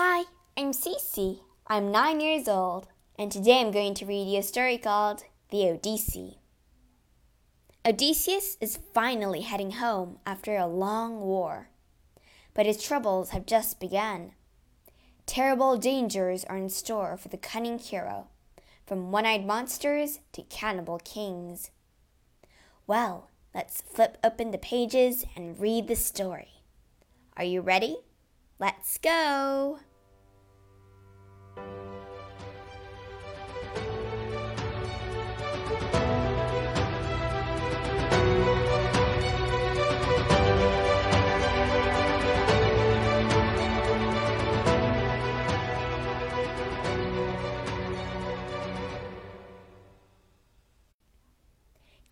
Hi, I'm Cece. I'm nine years old, and today I'm going to read you a story called The Odyssey. Odysseus is finally heading home after a long war, but his troubles have just begun. Terrible dangers are in store for the cunning hero, from one eyed monsters to cannibal kings. Well, let's flip open the pages and read the story. Are you ready? Let's go!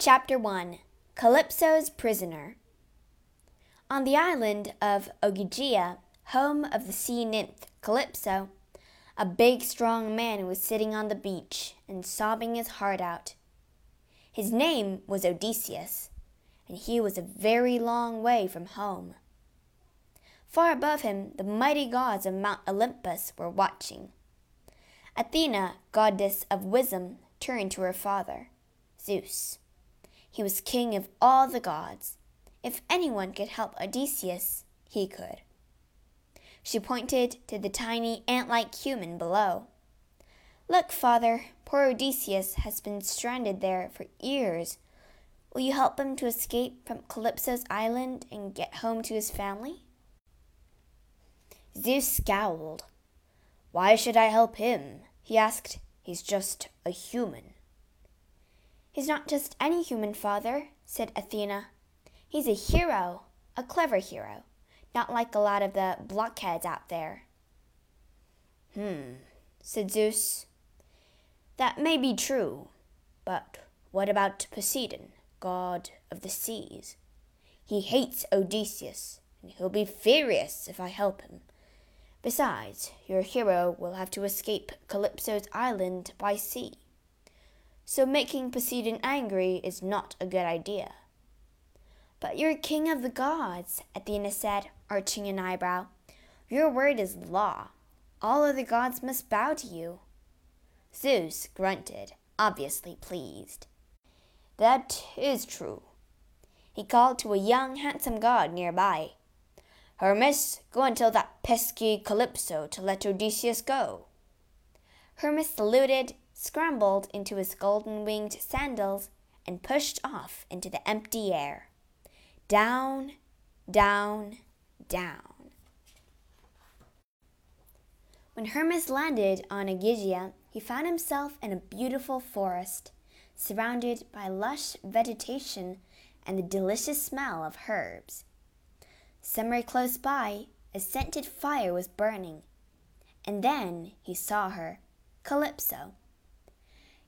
Chapter 1 Calypso's Prisoner. On the island of Ogygia, home of the sea nymph Calypso, a big strong man was sitting on the beach and sobbing his heart out. His name was Odysseus, and he was a very long way from home. Far above him, the mighty gods of Mount Olympus were watching. Athena, goddess of wisdom, turned to her father, Zeus. He was king of all the gods. If anyone could help Odysseus, he could. She pointed to the tiny ant like human below. Look, father, poor Odysseus has been stranded there for years. Will you help him to escape from Calypso's island and get home to his family? Zeus scowled. Why should I help him? he asked. He's just a human. He's not just any human father, said Athena. He's a hero, a clever hero, not like a lot of the blockheads out there. Hmm, said Zeus. That may be true, but what about Poseidon, god of the seas? He hates Odysseus, and he'll be furious if I help him. Besides, your hero will have to escape Calypso's island by sea so making Poseidon angry is not a good idea. But you're king of the gods, Athena said, arching an eyebrow. Your word is law. All other gods must bow to you. Zeus grunted, obviously pleased. That is true. He called to a young, handsome god nearby. Hermes, go and tell that pesky Calypso to let Odysseus go. Hermes saluted scrambled into his golden winged sandals, and pushed off into the empty air. Down, down, down. When Hermes landed on Ogygia, he found himself in a beautiful forest, surrounded by lush vegetation and the delicious smell of herbs. Somewhere close by, a scented fire was burning. And then he saw her, Calypso.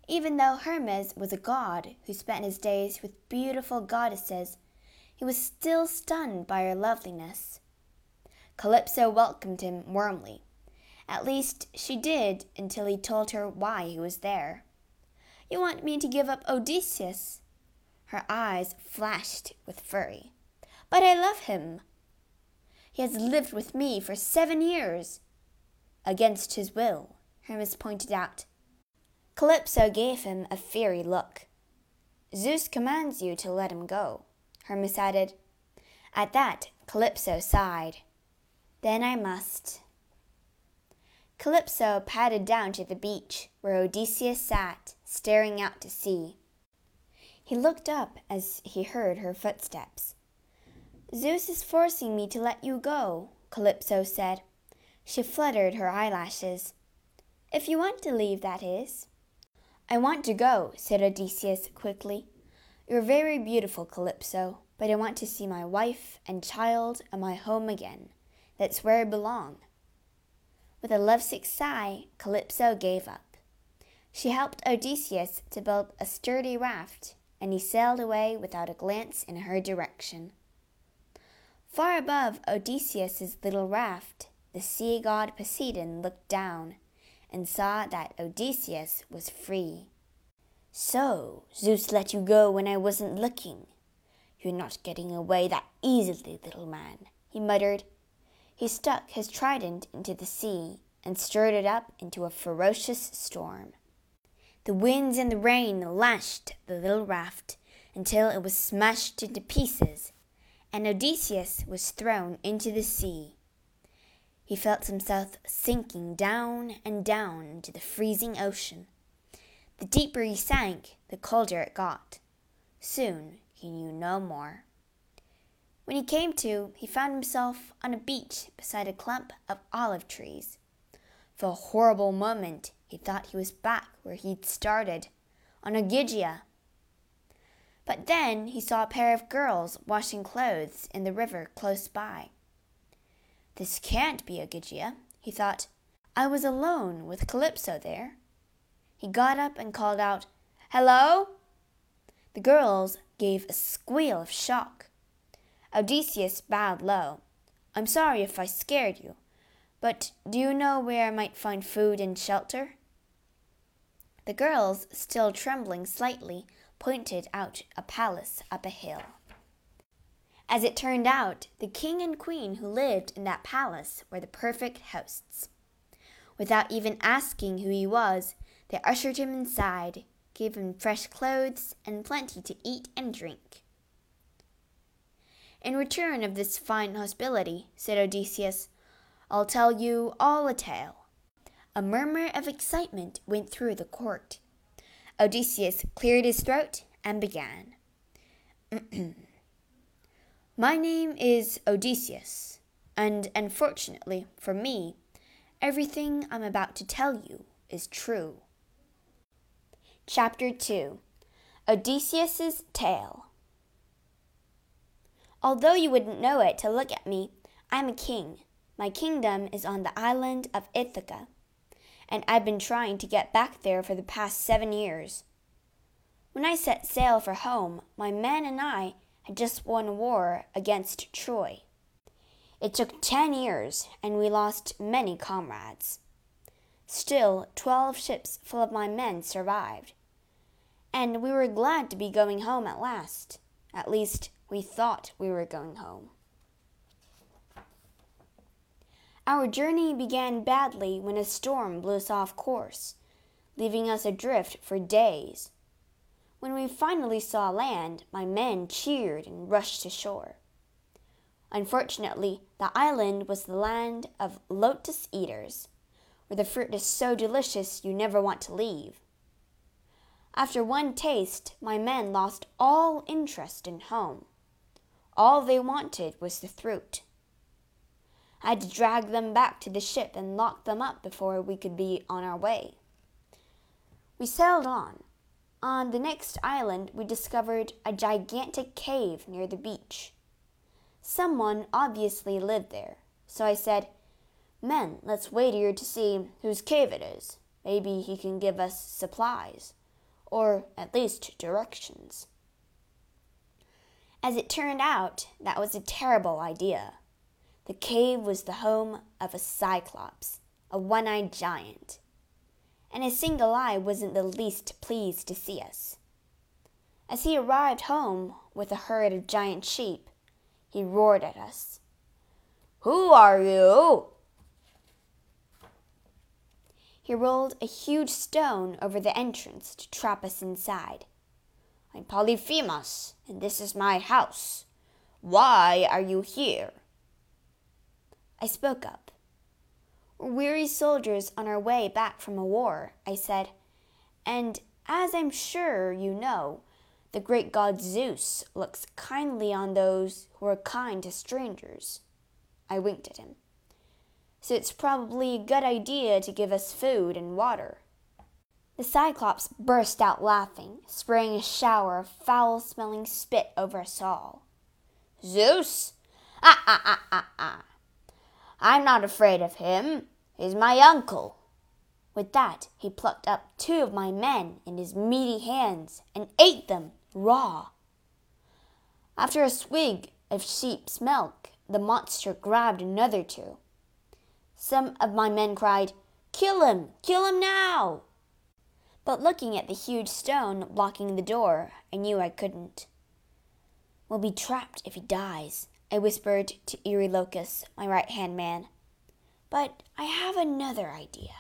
Even though Hermes was a god who spent his days with beautiful goddesses, he was still stunned by her loveliness. Calypso welcomed him warmly. At least she did until he told her why he was there. You want me to give up Odysseus? Her eyes flashed with fury. But I love him. He has lived with me for seven years. Against his will, Hermes pointed out. Calypso gave him a fiery look. Zeus commands you to let him go, Hermes added. At that, Calypso sighed. Then I must. Calypso padded down to the beach, where Odysseus sat, staring out to sea. He looked up as he heard her footsteps. Zeus is forcing me to let you go, Calypso said. She fluttered her eyelashes. If you want to leave, that is. I want to go, said Odysseus quickly. You're very beautiful, Calypso, but I want to see my wife and child and my home again. That's where I belong. With a lovesick sigh, Calypso gave up. She helped Odysseus to build a sturdy raft, and he sailed away without a glance in her direction. Far above Odysseus's little raft, the sea god Poseidon looked down and saw that Odysseus was free. So, Zeus let you go when I wasn't looking. You're not getting away that easily, little man, he muttered. He stuck his trident into the sea and stirred it up into a ferocious storm. The winds and the rain lashed the little raft until it was smashed into pieces, and Odysseus was thrown into the sea. He felt himself sinking down and down into the freezing ocean. The deeper he sank, the colder it got. Soon he knew no more. When he came to, he found himself on a beach beside a clump of olive trees. For a horrible moment, he thought he was back where he'd started, on a Ogygia. But then he saw a pair of girls washing clothes in the river close by. This can't be a Ogygia, he thought. I was alone with Calypso there. He got up and called out, Hello? The girls gave a squeal of shock. Odysseus bowed low. I'm sorry if I scared you, but do you know where I might find food and shelter? The girls, still trembling slightly, pointed out a palace up a hill. As it turned out, the king and queen who lived in that palace were the perfect hosts. Without even asking who he was, they ushered him inside, gave him fresh clothes and plenty to eat and drink. In return of this fine hospitality, said Odysseus, I'll tell you all a tale. A murmur of excitement went through the court. Odysseus cleared his throat and began. My name is Odysseus, and unfortunately for me, everything I'm about to tell you is true. Chapter 2 Odysseus's Tale Although you wouldn't know it to look at me, I'm a king. My kingdom is on the island of Ithaca, and I've been trying to get back there for the past seven years. When I set sail for home, my men and I had just won a war against Troy. It took ten years, and we lost many comrades. Still, twelve ships full of my men survived, and we were glad to be going home at last. At least, we thought we were going home. Our journey began badly when a storm blew us off course, leaving us adrift for days. When we finally saw land, my men cheered and rushed to shore. Unfortunately, the island was the land of lotus eaters, where the fruit is so delicious you never want to leave. After one taste, my men lost all interest in home. All they wanted was the fruit. I had to drag them back to the ship and lock them up before we could be on our way. We sailed on. On the next island, we discovered a gigantic cave near the beach. Someone obviously lived there, so I said, Men, let's wait here to see whose cave it is. Maybe he can give us supplies or at least directions. As it turned out, that was a terrible idea. The cave was the home of a cyclops, a one eyed giant, and his single eye wasn't the least pleased to see us. As he arrived home with a herd of giant sheep, he roared at us. Who are you? He rolled a huge stone over the entrance to trap us inside. I'm Polyphemus, and this is my house. Why are you here? I spoke up. We're weary soldiers on our way back from a war, I said, and as I'm sure you know, the great god Zeus looks kindly on those who are kind to strangers. I winked at him so it's probably a good idea to give us food and water. The Cyclops burst out laughing, spraying a shower of foul smelling spit over us all. Zeus? Ah, ah, ah, ah, ah. I'm not afraid of him. He's my uncle. With that, he plucked up two of my men in his meaty hands and ate them raw. After a swig of sheep's milk, the monster grabbed another two some of my men cried, Kill him! Kill him now! But looking at the huge stone blocking the door, I knew I couldn't. We'll be trapped if he dies, I whispered to Eurylochus, my right hand man. But I have another idea.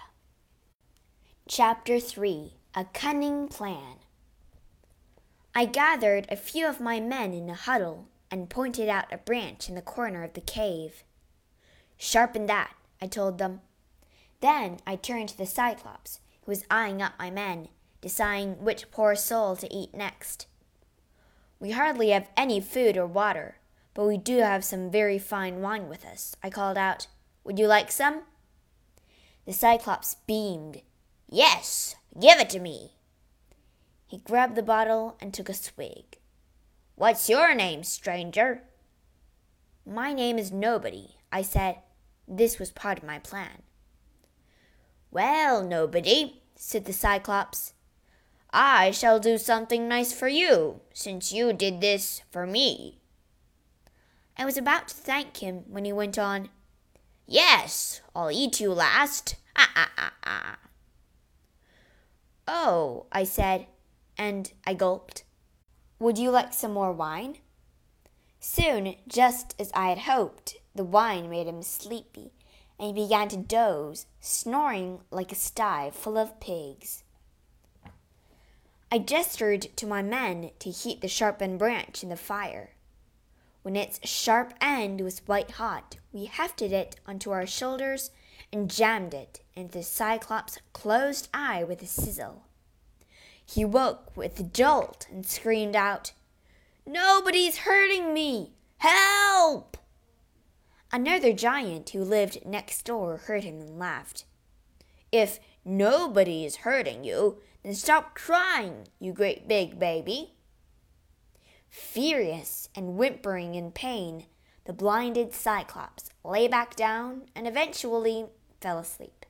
Chapter 3 A Cunning Plan. I gathered a few of my men in a huddle and pointed out a branch in the corner of the cave. Sharpen that, I told them. Then I turned to the Cyclops, was eyeing up my men, deciding which poor soul to eat next. We hardly have any food or water, but we do have some very fine wine with us, I called out. Would you like some? The Cyclops beamed. Yes, give it to me. He grabbed the bottle and took a swig. What's your name, stranger? My name is Nobody, I said. This was part of my plan. Well, Nobody, said the Cyclops, I shall do something nice for you, since you did this for me. I was about to thank him when he went on, Yes, I'll eat you last. Ah, ah, ah, ah. Oh, I said, and I gulped. Would you like some more wine? Soon, just as I had hoped, the wine made him sleepy, and he began to doze, snoring like a sty full of pigs. I gestured to my men to heat the sharpened branch in the fire. When its sharp end was white hot, we hefted it onto our shoulders and jammed it into the Cyclops' closed eye with a sizzle. He woke with a jolt and screamed out, Nobody's hurting me! Help! Another giant who lived next door heard him and laughed. If nobody is hurting you, then stop crying, you great big baby. Furious and whimpering in pain, the blinded Cyclops lay back down and eventually fell asleep.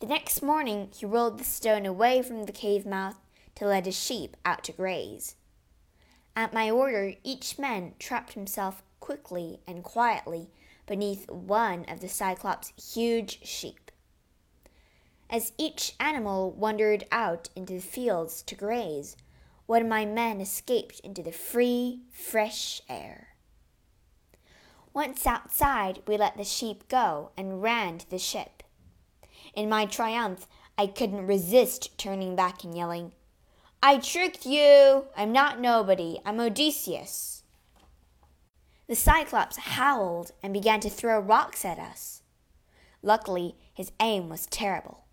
The next morning he rolled the stone away from the cave mouth to let his sheep out to graze. At my order, each man trapped himself quickly and quietly beneath one of the Cyclops' huge sheep. As each animal wandered out into the fields to graze, one of my men escaped into the free, fresh air. Once outside, we let the sheep go and ran to the ship. In my triumph, I couldn't resist turning back and yelling, I tricked you! I'm not nobody. I'm Odysseus. The Cyclops howled and began to throw rocks at us. Luckily, his aim was terrible.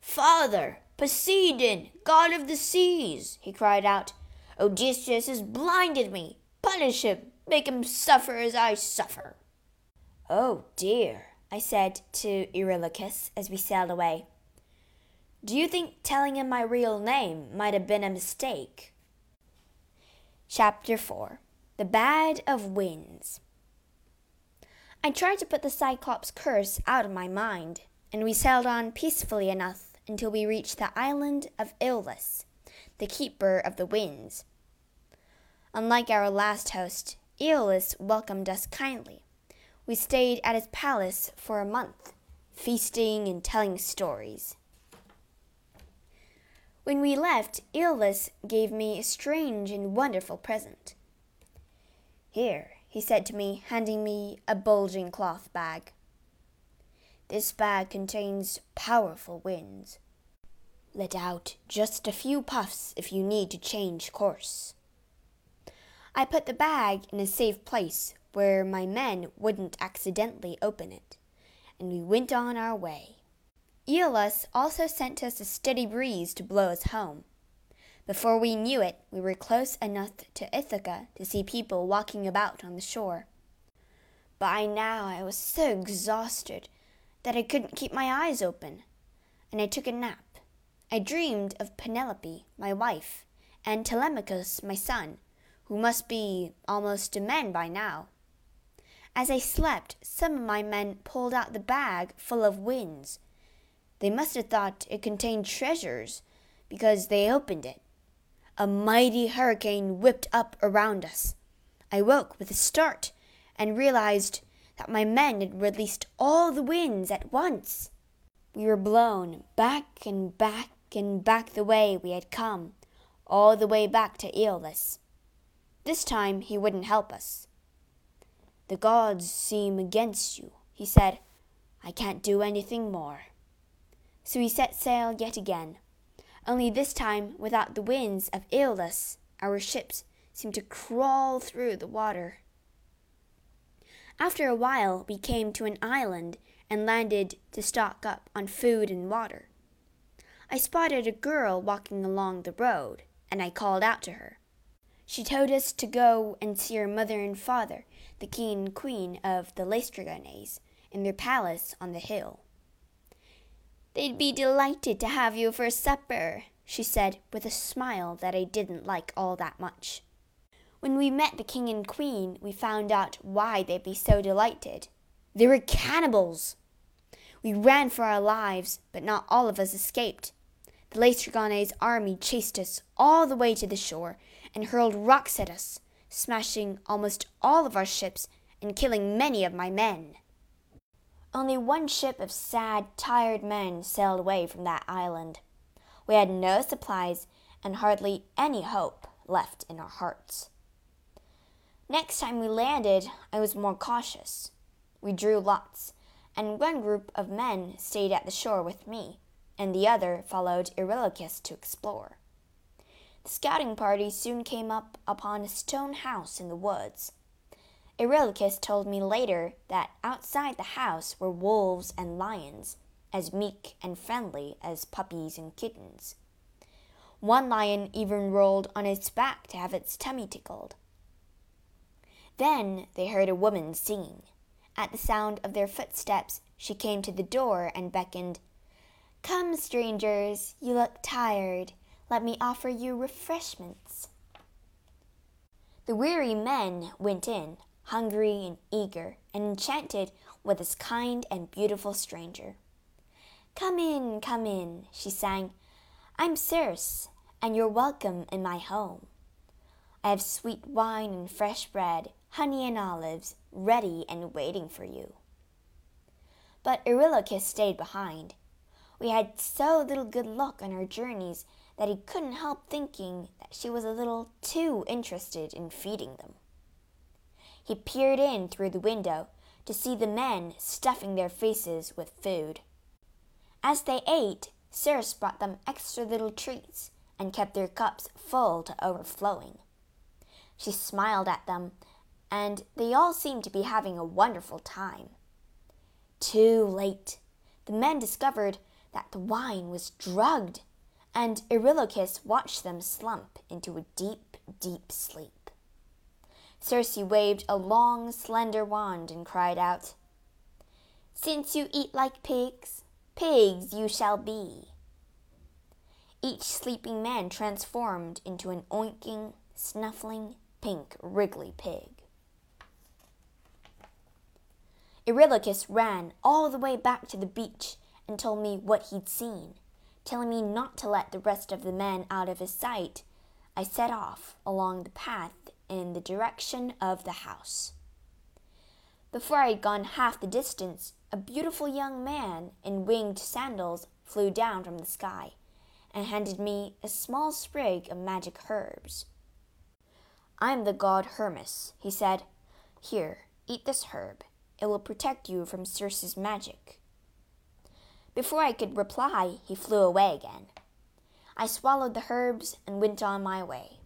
Father, Poseidon, god of the seas, he cried out. Odysseus has blinded me. Punish him. Make him suffer as I suffer. Oh dear, I said to Eurylochus as we sailed away. Do you think telling him my real name might have been a mistake? Chapter 4 The Bad of Winds I tried to put the Cyclops curse out of my mind, and we sailed on peacefully enough until we reached the island of Aeolus, the keeper of the winds. Unlike our last host, Aeolus welcomed us kindly. We stayed at his palace for a month, feasting and telling stories. When we left, Aeolus gave me a strange and wonderful present. Here, he said to me, handing me a bulging cloth bag. This bag contains powerful winds. Let out just a few puffs if you need to change course. I put the bag in a safe place where my men wouldn't accidentally open it, and we went on our way. Aeolus also sent us a steady breeze to blow us home. Before we knew it, we were close enough to Ithaca to see people walking about on the shore. By now I was so exhausted that I couldn't keep my eyes open, and I took a nap. I dreamed of Penelope, my wife, and Telemachus, my son, who must be almost a man by now. As I slept, some of my men pulled out the bag full of winds. They must have thought it contained treasures, because they opened it. A mighty hurricane whipped up around us. I woke with a start and realized that my men had released all the winds at once. We were blown back and back and back the way we had come, all the way back to Aeolus. This time he wouldn't help us. The gods seem against you, he said. I can't do anything more. So he set sail yet again, only this time without the winds of Aeolus, our ships seemed to crawl through the water. After a while, we came to an island and landed to stock up on food and water. I spotted a girl walking along the road, and I called out to her. She told us to go and see her mother and father, the king and queen of the Laestrygones, in their palace on the hill. They'd be delighted to have you for supper, she said with a smile that I didn't like all that much. When we met the king and queen, we found out why they'd be so delighted. They were cannibals! We ran for our lives, but not all of us escaped. The Laestrygones army chased us all the way to the shore and hurled rocks at us, smashing almost all of our ships and killing many of my men. Only one ship of sad, tired men sailed away from that island. We had no supplies and hardly any hope left in our hearts. Next time we landed, I was more cautious. We drew lots, and one group of men stayed at the shore with me, and the other followed Eurylochus to explore. The scouting party soon came up upon a stone house in the woods. Eurylochus told me later that outside the house were wolves and lions, as meek and friendly as puppies and kittens. One lion even rolled on its back to have its tummy tickled. Then they heard a woman singing. At the sound of their footsteps, she came to the door and beckoned. Come, strangers, you look tired. Let me offer you refreshments. The weary men went in, hungry and eager, and enchanted with this kind and beautiful stranger. Come in, come in, she sang. I'm Circe, and you're welcome in my home. I have sweet wine and fresh bread, honey and olives ready and waiting for you. But Eurylochus stayed behind. We had so little good luck on our journeys that he couldn't help thinking that she was a little too interested in feeding them. He peered in through the window to see the men stuffing their faces with food. As they ate, Circe brought them extra little treats and kept their cups full to overflowing. She smiled at them and they all seemed to be having a wonderful time. Too late, the men discovered that the wine was drugged, and Eurylochus watched them slump into a deep, deep sleep. Circe waved a long, slender wand and cried out, Since you eat like pigs, pigs you shall be. Each sleeping man transformed into an oinking, snuffling, pink, wriggly pig. Eurylochus ran all the way back to the beach and told me what he'd seen. Telling me not to let the rest of the men out of his sight, I set off along the path in the direction of the house. Before I had gone half the distance, a beautiful young man in winged sandals flew down from the sky and handed me a small sprig of magic herbs. I'm the god Hermes, he said. Here, eat this herb. It will protect you from Circe's magic. Before I could reply, he flew away again. I swallowed the herbs and went on my way.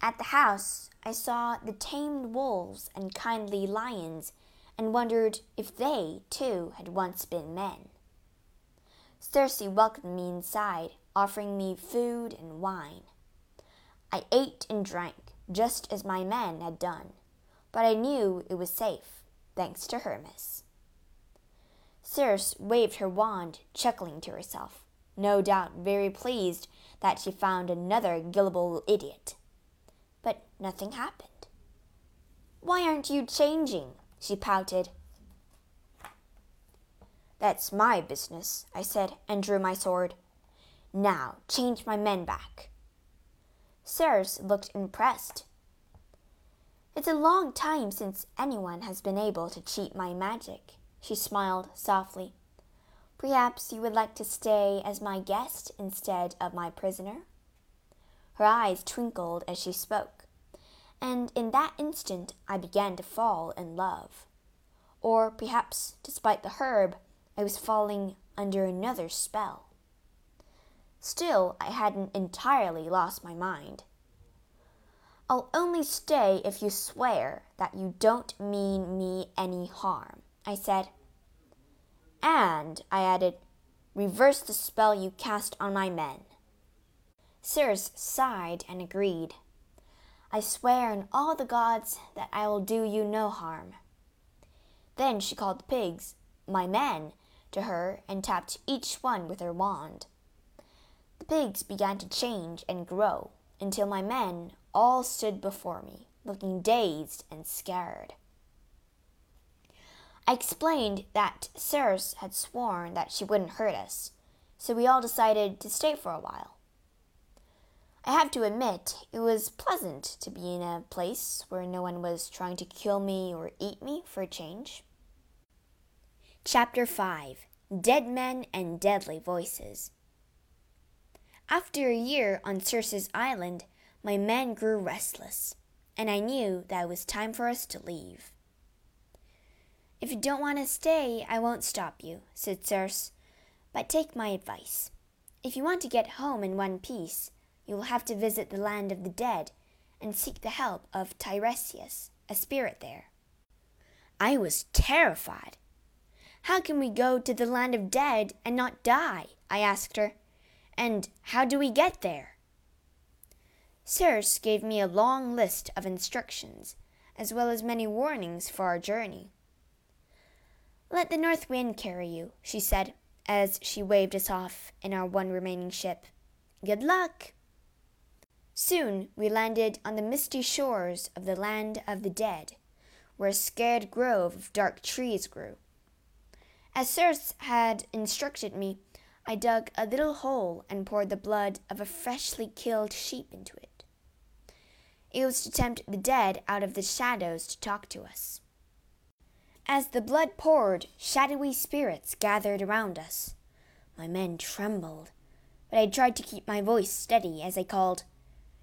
At the house, I saw the tamed wolves and kindly lions and wondered if they, too, had once been men. Circe welcomed me inside, offering me food and wine. I ate and drank, just as my men had done, but I knew it was safe thanks to Hermes. Circe waved her wand, chuckling to herself, no doubt very pleased that she found another gullible idiot. But nothing happened. Why aren't you changing? she pouted. That's my business, I said, and drew my sword. Now, change my men back. Circe looked impressed. It's a long time since anyone has been able to cheat my magic, she smiled softly. Perhaps you would like to stay as my guest instead of my prisoner? Her eyes twinkled as she spoke, and in that instant I began to fall in love. Or perhaps, despite the herb, I was falling under another spell. Still, I hadn't entirely lost my mind. I'll only stay if you swear that you don't mean me any harm, I said. And, I added, reverse the spell you cast on my men. Circe sighed and agreed. I swear on all the gods that I will do you no harm. Then she called the pigs, my men, to her and tapped each one with her wand. The pigs began to change and grow until my men all stood before me, looking dazed and scared. I explained that Circe had sworn that she wouldn't hurt us, so we all decided to stay for a while. I have to admit, it was pleasant to be in a place where no one was trying to kill me or eat me for a change. Chapter 5 Dead Men and Deadly Voices After a year on Circe's island, my men grew restless, and I knew that it was time for us to leave. If you don't want to stay, I won't stop you, said Circe. But take my advice. If you want to get home in one piece, you will have to visit the land of the dead and seek the help of Tiresias, a spirit there. I was terrified. How can we go to the land of dead and not die? I asked her. And how do we get there? Circe gave me a long list of instructions, as well as many warnings for our journey. Let the north wind carry you, she said, as she waved us off in our one remaining ship. Good luck! Soon we landed on the misty shores of the land of the dead, where a scared grove of dark trees grew. As Circe had instructed me, I dug a little hole and poured the blood of a freshly killed sheep into it. It was to tempt the dead out of the shadows to talk to us. As the blood poured, shadowy spirits gathered around us. My men trembled, but I tried to keep my voice steady as I called,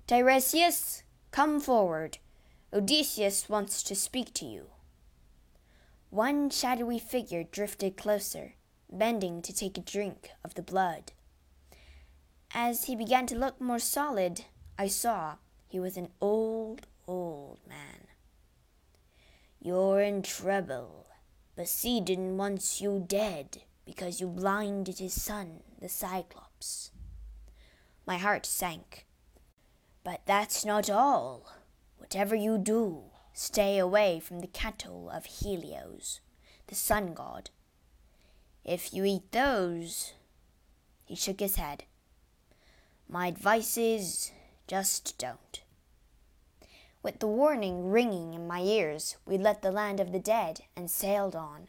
Tiresias, come forward. Odysseus wants to speak to you. One shadowy figure drifted closer, bending to take a drink of the blood. As he began to look more solid, I saw he was an old, old man. You're in trouble. Poseidon wants you dead because you blinded his son, the Cyclops. My heart sank. But that's not all. Whatever you do, stay away from the cattle of Helios, the sun god. If you eat those, he shook his head. My advice is just don't. With the warning ringing in my ears, we left the land of the dead and sailed on.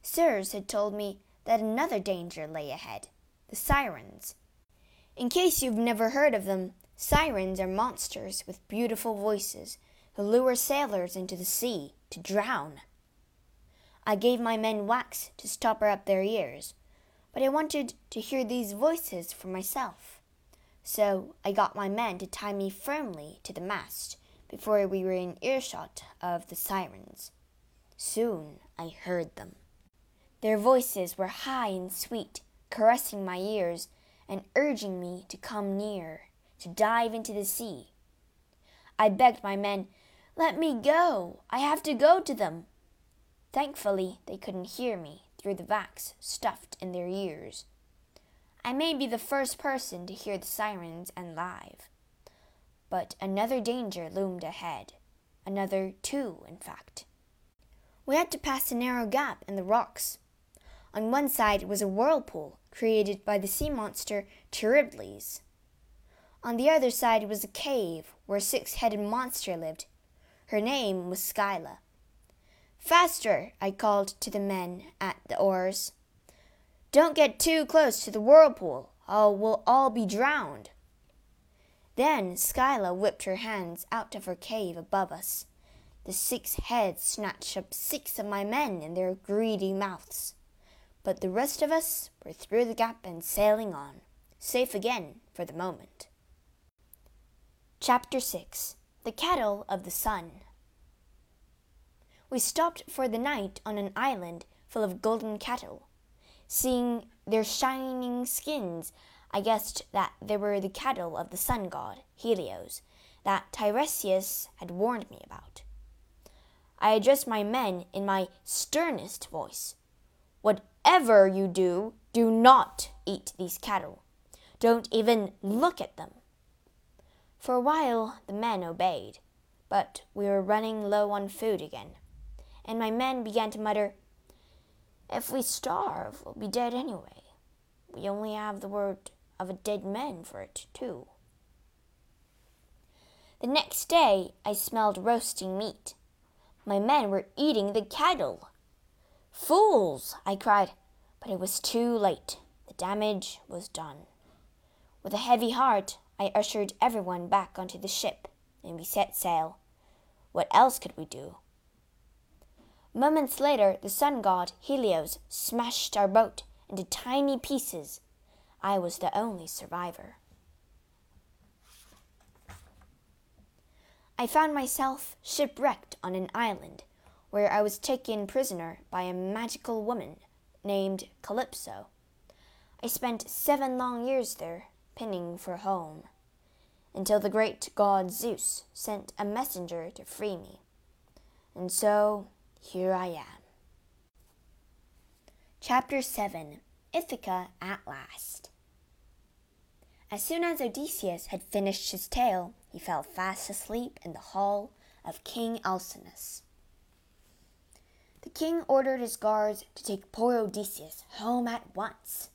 Circe had told me that another danger lay ahead the sirens. In case you've never heard of them, sirens are monsters with beautiful voices who lure sailors into the sea to drown. I gave my men wax to stopper up their ears, but I wanted to hear these voices for myself. So I got my men to tie me firmly to the mast before we were in earshot of the sirens. Soon I heard them. Their voices were high and sweet, caressing my ears and urging me to come near, to dive into the sea. I begged my men, Let me go! I have to go to them! Thankfully, they couldn't hear me through the wax stuffed in their ears. I may be the first person to hear the sirens and live. But another danger loomed ahead. Another two, in fact. We had to pass a narrow gap in the rocks. On one side was a whirlpool created by the sea monster Charybdis. On the other side was a cave where a six headed monster lived. Her name was Scylla. Faster, I called to the men at the oars. Don't get too close to the whirlpool, or we'll all be drowned. Then Scylla whipped her hands out of her cave above us. The six heads snatched up six of my men in their greedy mouths. But the rest of us were through the gap and sailing on, safe again for the moment. Chapter 6 The Cattle of the Sun. We stopped for the night on an island full of golden cattle. Seeing their shining skins, I guessed that they were the cattle of the sun god, Helios, that Tiresias had warned me about. I addressed my men in my sternest voice. Whatever you do, do not eat these cattle. Don't even look at them. For a while the men obeyed, but we were running low on food again, and my men began to mutter, If we starve, we'll be dead anyway. We only have the word of a dead man for it, too. The next day I smelled roasting meat. My men were eating the cattle. Fools! I cried, but it was too late. The damage was done. With a heavy heart, I ushered everyone back onto the ship, and we set sail. What else could we do? Moments later, the sun god, Helios, smashed our boat into tiny pieces. I was the only survivor. I found myself shipwrecked on an island where I was taken prisoner by a magical woman named Calypso. I spent seven long years there, pinning for home, until the great god Zeus sent a messenger to free me. And so here I am. Chapter 7 Ithaca at Last. As soon as Odysseus had finished his tale, he fell fast asleep in the hall of King Alcinous. The king ordered his guards to take poor Odysseus home at once.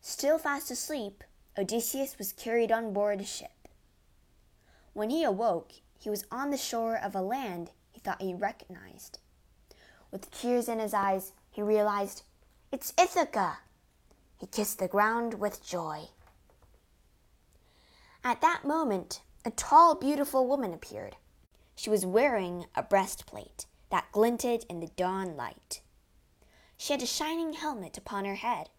Still fast asleep, Odysseus was carried on board a ship. When he awoke, he was on the shore of a land he thought he recognized. With tears in his eyes, he realized, It's Ithaca! He kissed the ground with joy. At that moment, a tall, beautiful woman appeared. She was wearing a breastplate that glinted in the dawn light. She had a shining helmet upon her head.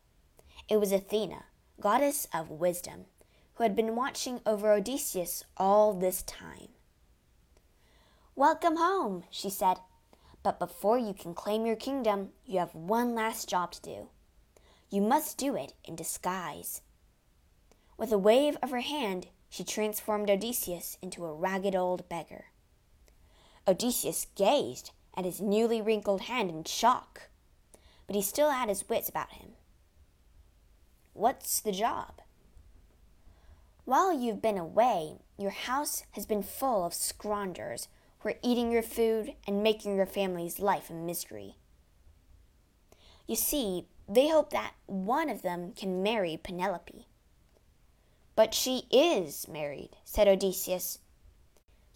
It was Athena, goddess of wisdom, who had been watching over Odysseus all this time. Welcome home, she said. But before you can claim your kingdom, you have one last job to do. You must do it in disguise. With a wave of her hand, she transformed Odysseus into a ragged old beggar. Odysseus gazed at his newly wrinkled hand in shock, but he still had his wits about him. What's the job? While you've been away, your house has been full of scroungers who are eating your food and making your family's life a misery. You see, they hope that one of them can marry Penelope. But she is married, said Odysseus.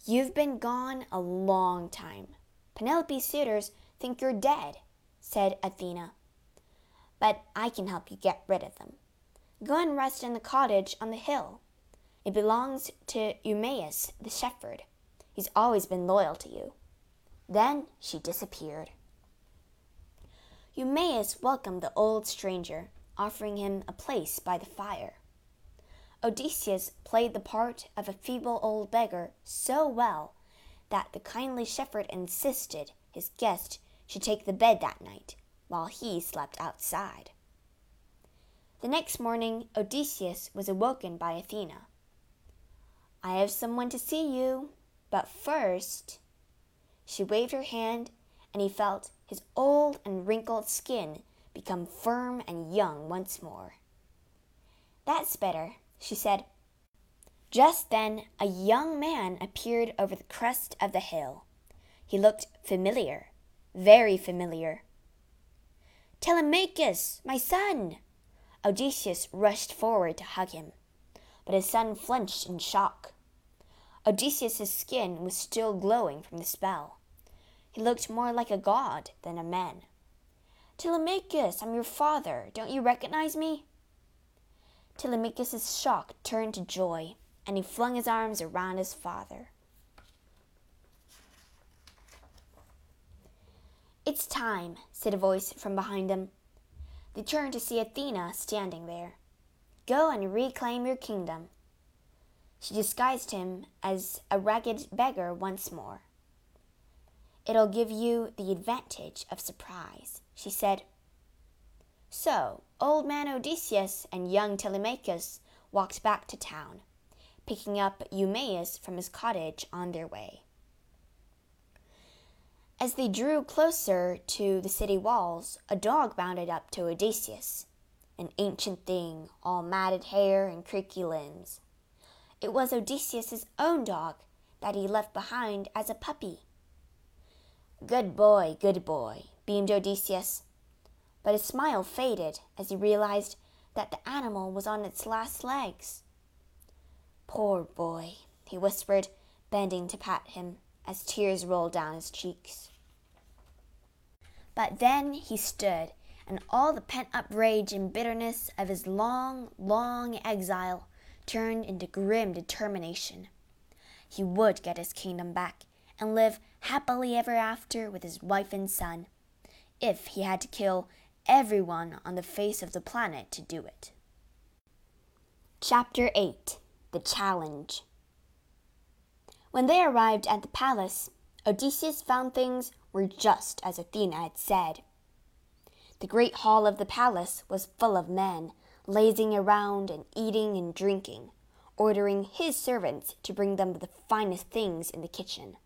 You've been gone a long time. Penelope's suitors think you're dead, said Athena. But I can help you get rid of them. Go and rest in the cottage on the hill. It belongs to Eumaeus the shepherd. He's always been loyal to you. Then she disappeared. Eumaeus welcomed the old stranger, offering him a place by the fire. Odysseus played the part of a feeble old beggar so well that the kindly shepherd insisted his guest should take the bed that night, while he slept outside. The next morning, Odysseus was awoken by Athena. I have someone to see you, but first. She waved her hand, and he felt his old and wrinkled skin become firm and young once more. That's better, she said. Just then, a young man appeared over the crest of the hill. He looked familiar, very familiar. Telemachus, my son! Odysseus rushed forward to hug him, but his son flinched in shock. Odysseus's skin was still glowing from the spell. He looked more like a god than a man. Telemachus, I'm your father. Don't you recognize me? Telemachus's shock turned to joy, and he flung his arms around his father. It's time, said a voice from behind them. They turned to see Athena standing there. Go and reclaim your kingdom. she disguised him as a ragged beggar once more. It'll give you the advantage of surprise, she said. So, old man Odysseus and young Telemachus walked back to town, picking up Eumaeus from his cottage on their way. As they drew closer to the city walls, a dog bounded up to Odysseus, an ancient thing, all matted hair and creaky limbs. It was Odysseus's own dog that he left behind as a puppy. Good boy, good boy, beamed Odysseus. But his smile faded as he realized that the animal was on its last legs. Poor boy, he whispered, bending to pat him as tears rolled down his cheeks. But then he stood, and all the pent up rage and bitterness of his long, long exile turned into grim determination. He would get his kingdom back and live happily ever after with his wife and son, if he had to kill everyone on the face of the planet to do it. Chapter 8 The Challenge When they arrived at the palace, Odysseus found things were just as Athena had said. The great hall of the palace was full of men, lazing around and eating and drinking, ordering his servants to bring them the finest things in the kitchen.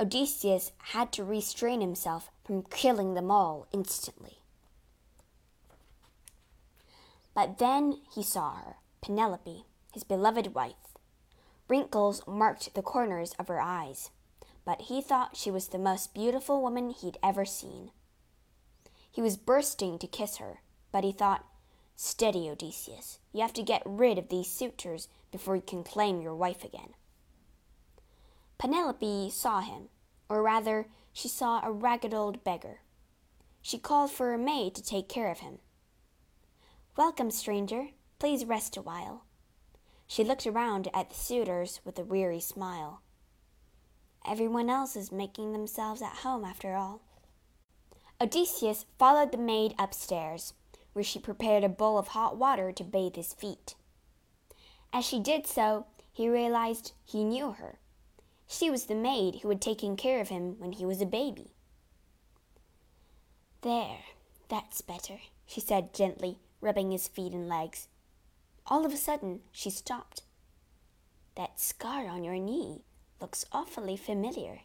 Odysseus had to restrain himself from killing them all instantly. But then he saw her, Penelope, his beloved wife. Wrinkles marked the corners of her eyes, but he thought she was the most beautiful woman he'd ever seen. He was bursting to kiss her, but he thought, Steady, Odysseus. You have to get rid of these suitors before you can claim your wife again. Penelope saw him, or rather, she saw a ragged old beggar. She called for a maid to take care of him. Welcome, stranger. Please rest a while. She looked around at the suitors with a weary smile. Everyone else is making themselves at home after all. Odysseus followed the maid upstairs, where she prepared a bowl of hot water to bathe his feet. As she did so, he realized he knew her. She was the maid who had taken care of him when he was a baby. There, that's better, she said gently, rubbing his feet and legs. All of a sudden, she stopped. That scar on your knee looks awfully familiar.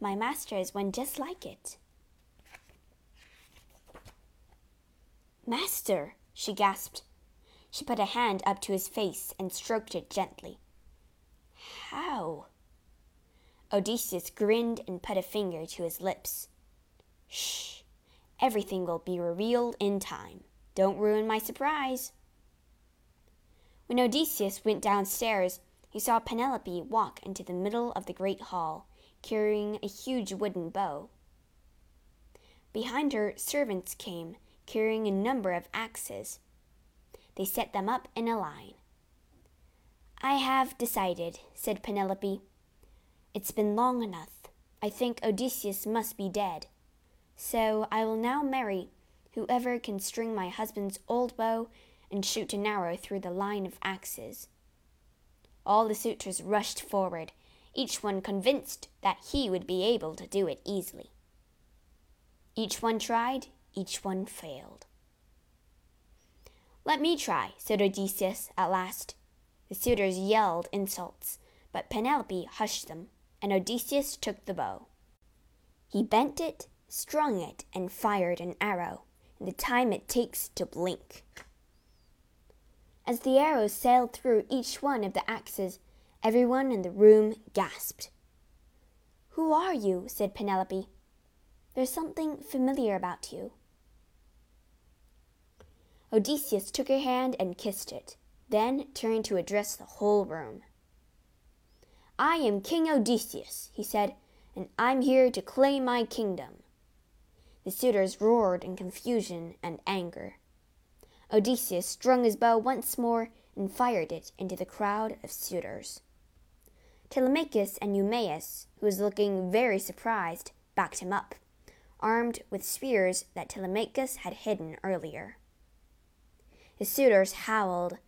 My master has one just like it. Master, she gasped. She put a hand up to his face and stroked it gently. How? Odysseus grinned and put a finger to his lips. Shh! Everything will be revealed in time. Don't ruin my surprise. When Odysseus went downstairs, he saw Penelope walk into the middle of the great hall, carrying a huge wooden bow. Behind her, servants came, carrying a number of axes. They set them up in a line. I have decided, said Penelope. It's been long enough. I think Odysseus must be dead. So I will now marry whoever can string my husband's old bow and shoot an arrow through the line of axes. All the suitors rushed forward, each one convinced that he would be able to do it easily. Each one tried, each one failed. Let me try, said Odysseus at last. The suitors yelled insults, but Penelope hushed them, and Odysseus took the bow. He bent it, strung it, and fired an arrow in the time it takes to blink. As the arrows sailed through each one of the axes, everyone in the room gasped. Who are you? said Penelope. There's something familiar about you. Odysseus took her hand and kissed it, then turned to address the whole room. I am King Odysseus, he said, and I'm here to claim my kingdom. The suitors roared in confusion and anger. Odysseus strung his bow once more and fired it into the crowd of suitors. Telemachus and Eumaeus, who was looking very surprised, backed him up, armed with spears that Telemachus had hidden earlier. The suitors howled.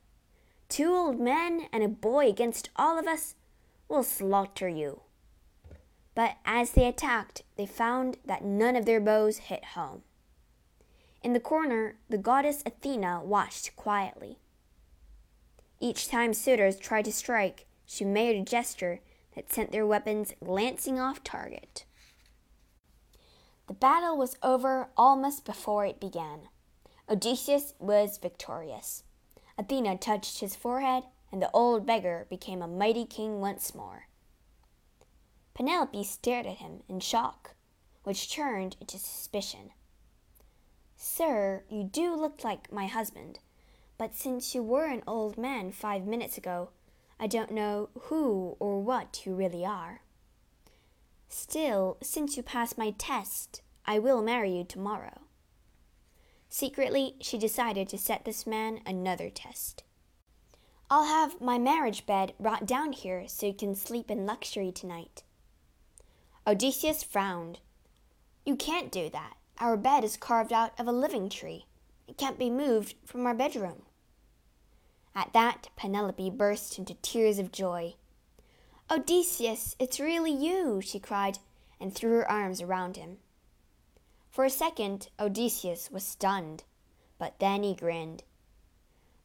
Two old men and a boy against all of us? We'll slaughter you. But as they attacked, they found that none of their bows hit home. In the corner, the goddess Athena watched quietly. Each time suitors tried to strike, she made a gesture that sent their weapons glancing off target. The battle was over almost before it began. Odysseus was victorious. Athena touched his forehead, and the old beggar became a mighty king once more. Penelope stared at him in shock, which turned into suspicion. Sir, you do look like my husband, but since you were an old man five minutes ago, I don't know who or what you really are. Still, since you passed my test, I will marry you tomorrow. Secretly, she decided to set this man another test. I'll have my marriage bed brought down here so you can sleep in luxury tonight. Odysseus frowned. You can't do that. Our bed is carved out of a living tree. It can't be moved from our bedroom. At that, Penelope burst into tears of joy. Odysseus, it's really you, she cried, and threw her arms around him. For a second, Odysseus was stunned, but then he grinned.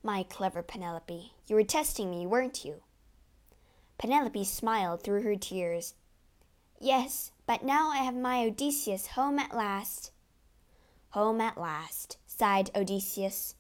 My clever Penelope, you were testing me, weren't you? Penelope smiled through her tears. Yes, but now I have my Odysseus home at last. Home at last, sighed Odysseus.